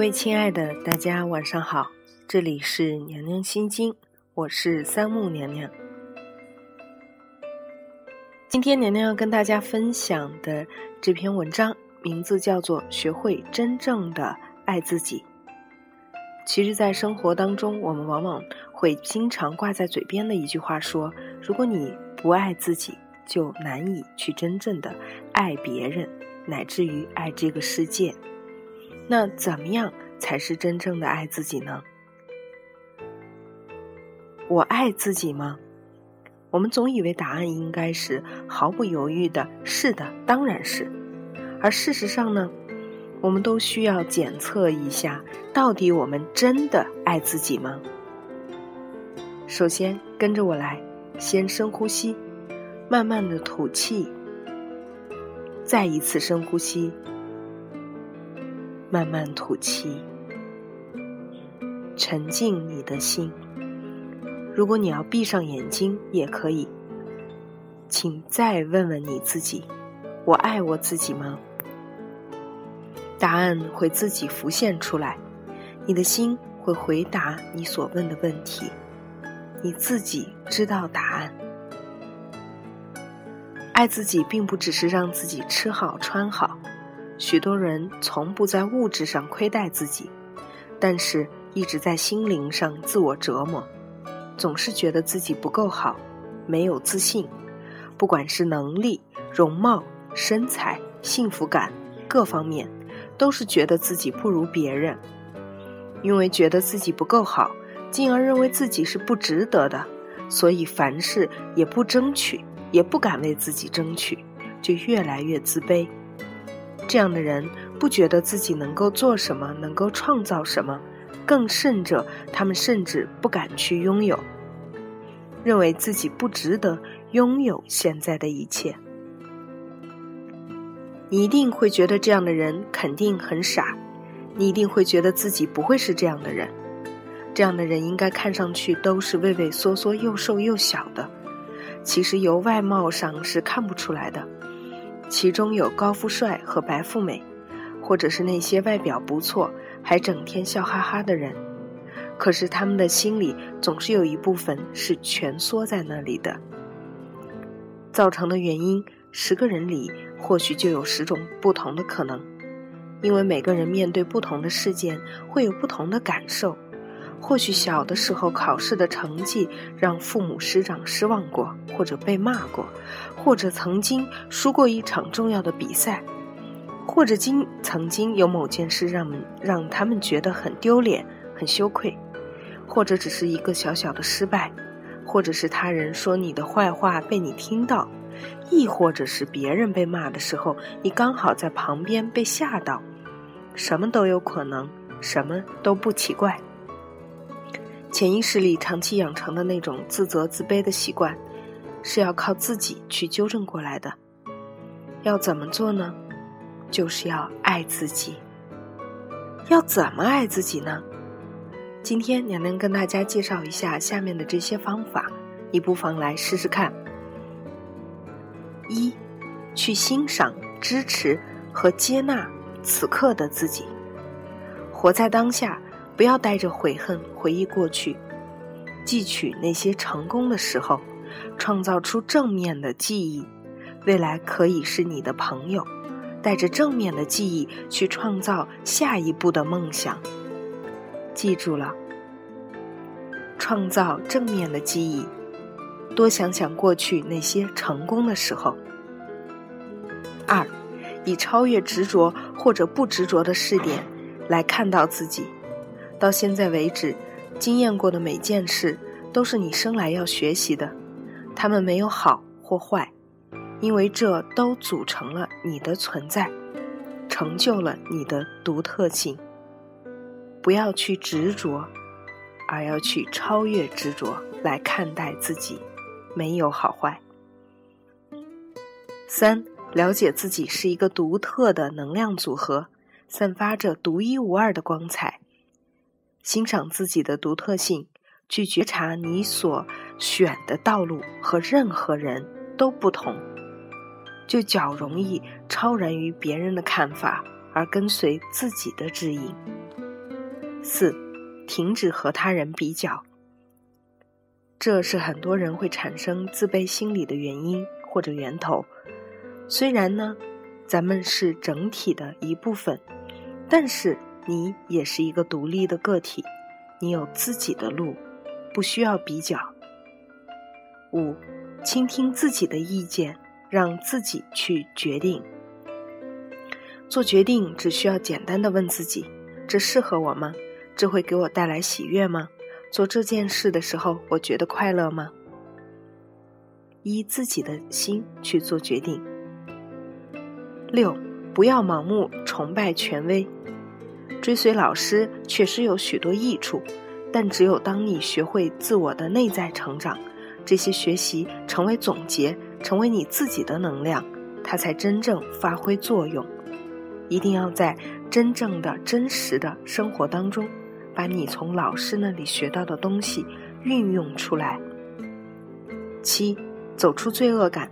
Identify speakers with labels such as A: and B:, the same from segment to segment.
A: 各位亲爱的，大家晚上好，这里是娘娘心经，我是三木娘娘。今天娘娘要跟大家分享的这篇文章，名字叫做《学会真正的爱自己》。其实，在生活当中，我们往往会经常挂在嘴边的一句话说：“如果你不爱自己，就难以去真正的爱别人，乃至于爱这个世界。”那怎么样才是真正的爱自己呢？我爱自己吗？我们总以为答案应该是毫不犹豫的“是的，当然是”，而事实上呢，我们都需要检测一下，到底我们真的爱自己吗？首先，跟着我来，先深呼吸，慢慢的吐气，再一次深呼吸。慢慢吐气，沉静你的心。如果你要闭上眼睛也可以，请再问问你自己：我爱我自己吗？答案会自己浮现出来，你的心会回答你所问的问题，你自己知道答案。爱自己并不只是让自己吃好穿好。许多人从不在物质上亏待自己，但是一直在心灵上自我折磨，总是觉得自己不够好，没有自信，不管是能力、容貌、身材、幸福感各方面，都是觉得自己不如别人。因为觉得自己不够好，进而认为自己是不值得的，所以凡事也不争取，也不敢为自己争取，就越来越自卑。这样的人不觉得自己能够做什么，能够创造什么，更甚者，他们甚至不敢去拥有，认为自己不值得拥有现在的一切。你一定会觉得这样的人肯定很傻，你一定会觉得自己不会是这样的人。这样的人应该看上去都是畏畏缩缩、又瘦又小的，其实由外貌上是看不出来的。其中有高富帅和白富美，或者是那些外表不错还整天笑哈哈的人，可是他们的心里总是有一部分是蜷缩在那里的。造成的原因，十个人里或许就有十种不同的可能，因为每个人面对不同的事件会有不同的感受。或许小的时候考试的成绩让父母师长失望过，或者被骂过，或者曾经输过一场重要的比赛，或者经曾经有某件事让让他们觉得很丢脸、很羞愧，或者只是一个小小的失败，或者是他人说你的坏话被你听到，亦或者是别人被骂的时候，你刚好在旁边被吓到，什么都有可能，什么都不奇怪。潜意识里长期养成的那种自责自卑的习惯，是要靠自己去纠正过来的。要怎么做呢？就是要爱自己。要怎么爱自己呢？今天娘娘跟大家介绍一下下面的这些方法，你不妨来试试看。一，去欣赏、支持和接纳此刻的自己，活在当下。不要带着悔恨回忆过去，记取那些成功的时候，创造出正面的记忆，未来可以是你的朋友。带着正面的记忆去创造下一步的梦想。记住了，创造正面的记忆，多想想过去那些成功的时候。二，以超越执着或者不执着的视点来看到自己。到现在为止，经验过的每件事都是你生来要学习的，它们没有好或坏，因为这都组成了你的存在，成就了你的独特性。不要去执着，而要去超越执着来看待自己，没有好坏。三，了解自己是一个独特的能量组合，散发着独一无二的光彩。欣赏自己的独特性，去觉察你所选的道路和任何人都不同，就较容易超然于别人的看法，而跟随自己的指引。四，停止和他人比较。这是很多人会产生自卑心理的原因或者源头。虽然呢，咱们是整体的一部分，但是你也是一个独立的个体，你有自己的路，不需要比较。五，倾听自己的意见，让自己去决定。做决定只需要简单的问自己：这适合我吗？这会给我带来喜悦吗？做这件事的时候，我觉得快乐吗？依自己的心去做决定。六，不要盲目崇拜权威。追随老师确实有许多益处，但只有当你学会自我的内在成长，这些学习成为总结，成为你自己的能量，它才真正发挥作用。一定要在真正的、真实的生活当中。把你从老师那里学到的东西运用出来。七，走出罪恶感。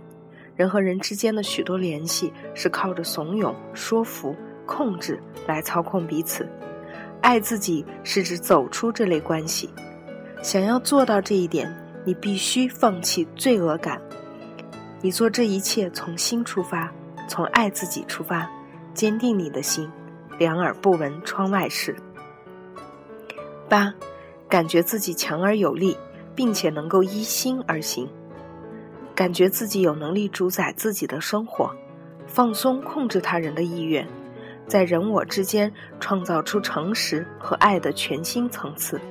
A: 人和人之间的许多联系是靠着怂恿、说服、控制来操控彼此。爱自己是指走出这类关系。想要做到这一点，你必须放弃罪恶感。你做这一切从心出发，从爱自己出发，坚定你的心，两耳不闻窗外事。八，感觉自己强而有力，并且能够依心而行，感觉自己有能力主宰自己的生活，放松控制他人的意愿，在人我之间创造出诚实和爱的全新层次。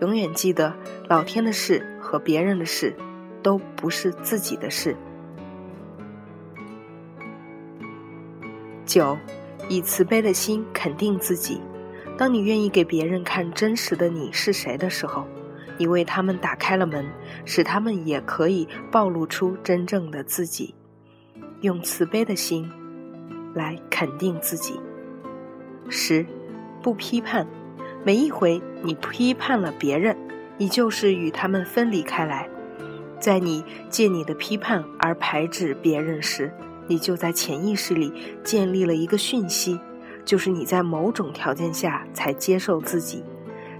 A: 永远记得，老天的事和别人的事，都不是自己的事。九，以慈悲的心肯定自己。当你愿意给别人看真实的你是谁的时候，你为他们打开了门，使他们也可以暴露出真正的自己。用慈悲的心来肯定自己。十，不批判。每一回你批判了别人，你就是与他们分离开来。在你借你的批判而排斥别人时，你就在潜意识里建立了一个讯息。就是你在某种条件下才接受自己，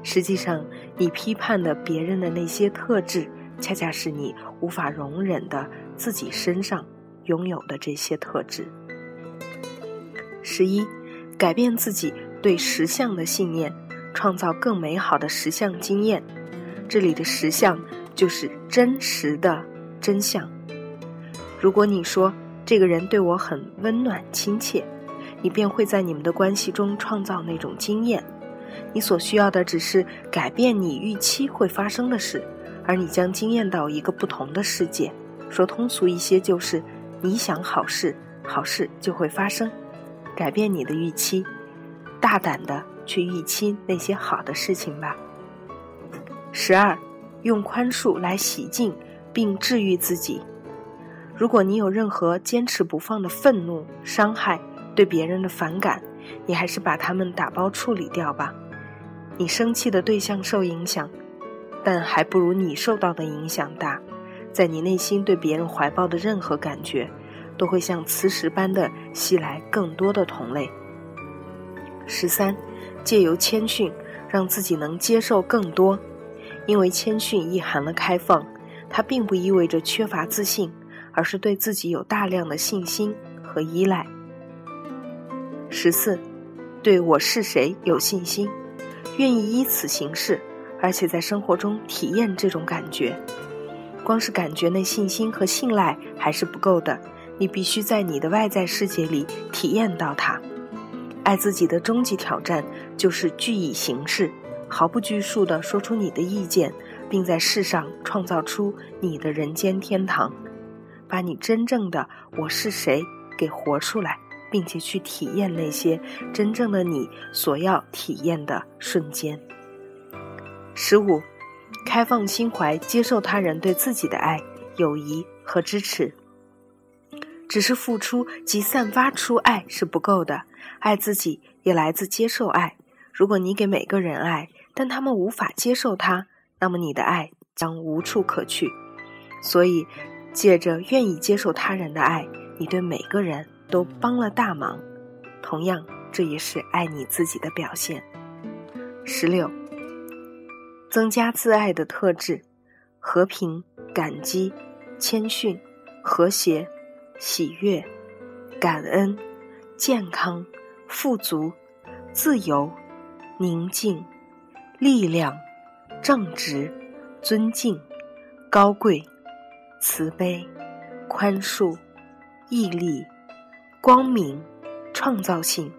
A: 实际上你批判的别人的那些特质，恰恰是你无法容忍的自己身上拥有的这些特质。十一，改变自己对实相的信念，创造更美好的实相经验。这里的实相就是真实的真相。如果你说这个人对我很温暖亲切。你便会在你们的关系中创造那种经验。你所需要的只是改变你预期会发生的事，而你将惊艳到一个不同的世界。说通俗一些，就是你想好事，好事就会发生。改变你的预期，大胆的去预期那些好的事情吧。十二，用宽恕来洗净并治愈自己。如果你有任何坚持不放的愤怒、伤害，对别人的反感，你还是把他们打包处理掉吧。你生气的对象受影响，但还不如你受到的影响大。在你内心对别人怀抱的任何感觉，都会像磁石般的吸来更多的同类。十三，借由谦逊，让自己能接受更多，因为谦逊意含了开放，它并不意味着缺乏自信，而是对自己有大量的信心和依赖。十四，对我是谁有信心，愿意依此行事，而且在生活中体验这种感觉。光是感觉那信心和信赖还是不够的，你必须在你的外在世界里体验到它。爱自己的终极挑战就是据以形式，毫不拘束地说出你的意见，并在世上创造出你的人间天堂，把你真正的我是谁给活出来。并且去体验那些真正的你所要体验的瞬间。十五，开放心怀，接受他人对自己的爱、友谊和支持。只是付出及散发出爱是不够的，爱自己也来自接受爱。如果你给每个人爱，但他们无法接受它，那么你的爱将无处可去。所以，借着愿意接受他人的爱，你对每个人。都帮了大忙，同样，这也是爱你自己的表现。十六，增加自爱的特质：和平、感激、谦逊、和谐、喜悦、感恩、健康、富足、自由、宁静、力量、正直、尊敬、高贵、慈悲、宽恕、毅力、光明、创造性、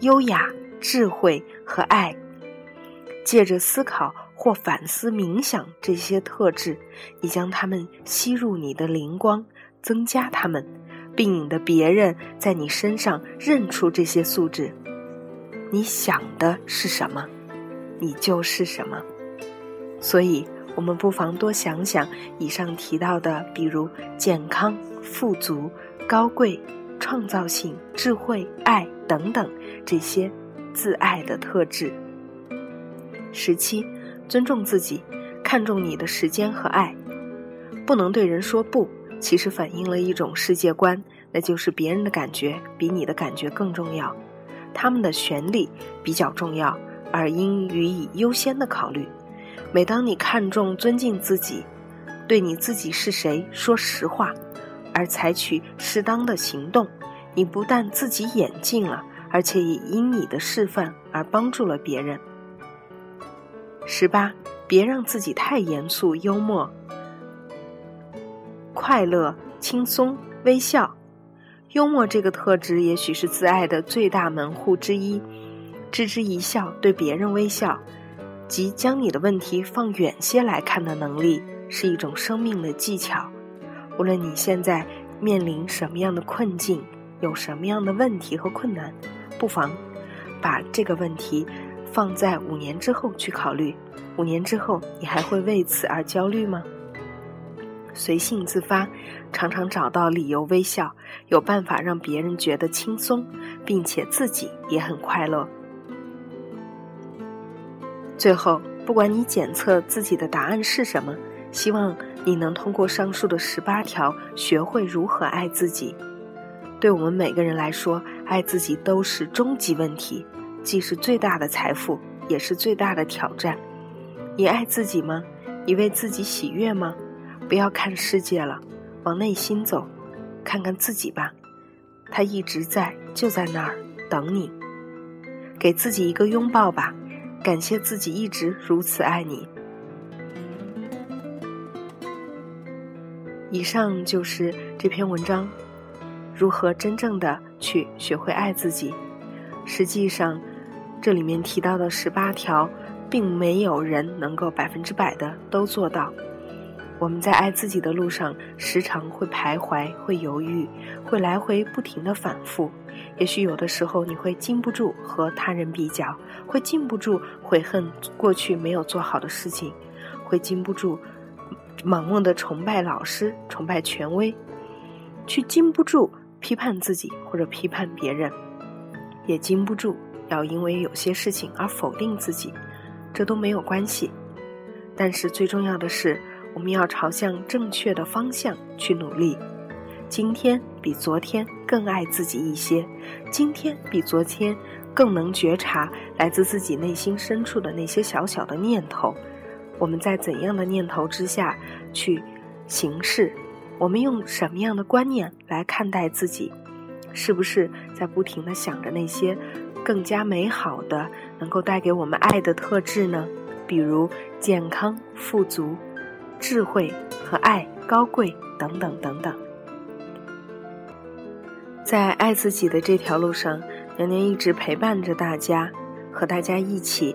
A: 优雅、智慧和爱。借着思考或反思、冥想这些特质，你将它们吸入你的灵光，增加它们，并引得别人在你身上认出这些素质。你想的是什么，你就是什么。所以，我们不妨多想想以上提到的，比如健康、富足、高贵、创造性、智慧、爱等等这些自爱的特质。十七，尊重自己，看重你的时间和爱，不能对人说不，其实反映了一种世界观，那就是别人的感觉比你的感觉更重要，他们的权利比较重要，而应予以优先的考虑。每当你看重、尊敬自己，对你自己是谁说实话，而采取适当的行动，你不但自己演进了，而且也因你的示范而帮助了别人。十八，别让自己太严肃、幽默、快乐、轻松、微笑。幽默这个特质，也许是自爱的最大门户之一。置之一笑，对别人微笑，即将你的问题放远些来看的能力，是一种生命的技巧。无论你现在面临什么样的困境，有什么样的问题和困难，不妨把这个问题。放在五年之后去考虑，五年之后你还会为此而焦虑吗？随性自发，常常找到理由微笑，有办法让别人觉得轻松，并且自己也很快乐。最后，不管你检测自己的答案是什么，希望你能通过上述的十八条，学会如何爱自己。对我们每个人来说，爱自己都是终极问题。既是最大的财富，也是最大的挑战。你爱自己吗？你为自己喜悦吗？不要看世界了，往内心走，看看自己吧。他一直在，就在那儿等你。给自己一个拥抱吧，感谢自己一直如此爱你。以上就是这篇文章，如何真正的去学会爱自己。实际上。这里面提到的十八条，并没有人能够百分之百的都做到。我们在爱自己的路上，时常会徘徊，会犹豫，会来回不停的反复。也许有的时候，你会禁不住和他人比较，会禁不住悔恨过去没有做好的事情，会禁不住盲目的崇拜老师、崇拜权威，去禁不住批判自己或者批判别人，也禁不住。要因为有些事情而否定自己，这都没有关系。但是最重要的是，我们要朝向正确的方向去努力。今天比昨天更爱自己一些，今天比昨天更能觉察来自自己内心深处的那些小小的念头。我们在怎样的念头之下去行事？我们用什么样的观念来看待自己？是不是在不停的想着那些？更加美好的，能够带给我们爱的特质呢？比如健康、富足、智慧和爱、高贵等等等等。在爱自己的这条路上，娘娘一直陪伴着大家，和大家一起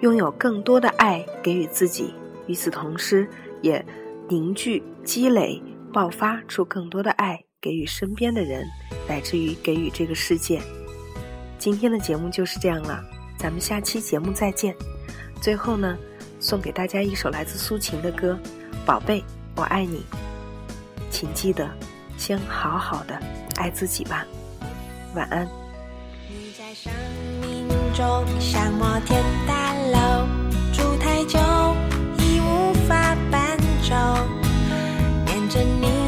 A: 拥有更多的爱给予自己。与此同时，也凝聚、积累、爆发出更多的爱给予身边的人，乃至于给予这个世界。今天的节目就是这样了，咱们下期节目再见。最后呢，送给大家一首来自苏秦的歌，《宝贝，我爱你》。请记得，先好好的爱自己吧。晚安。你在生命中像摩天大楼，住太久已无法搬走，念着你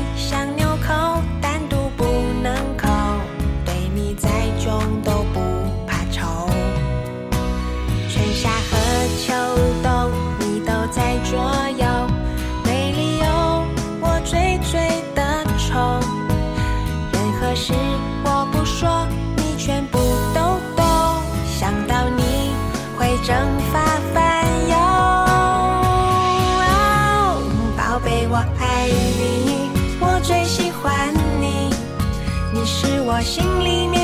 B: 我心里面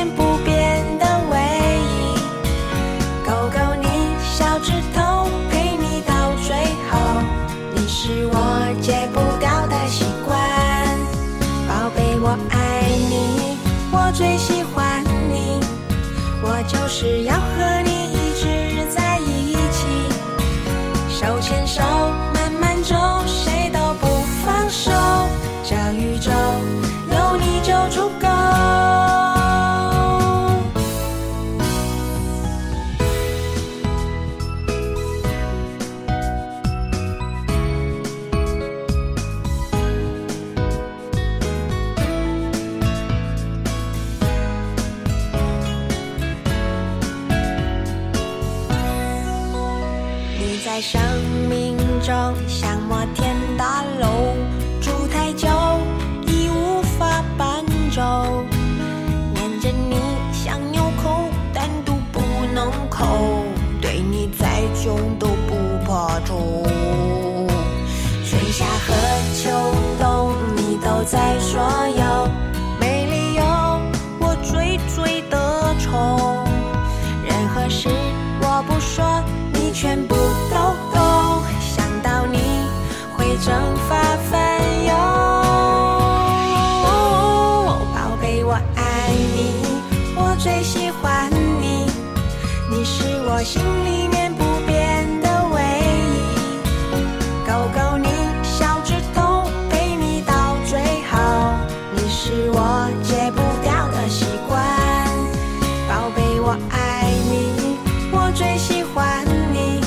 B: 最喜欢你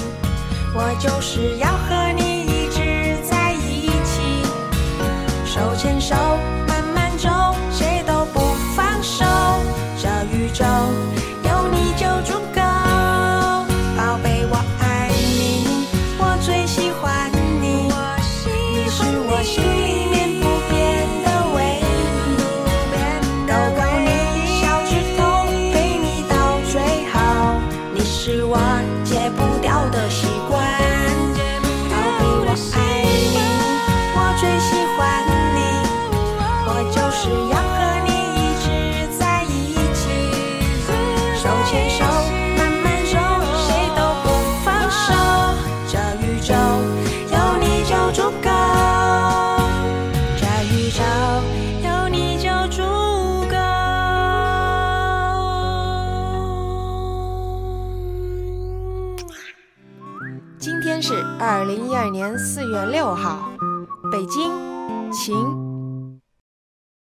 B: 我就是要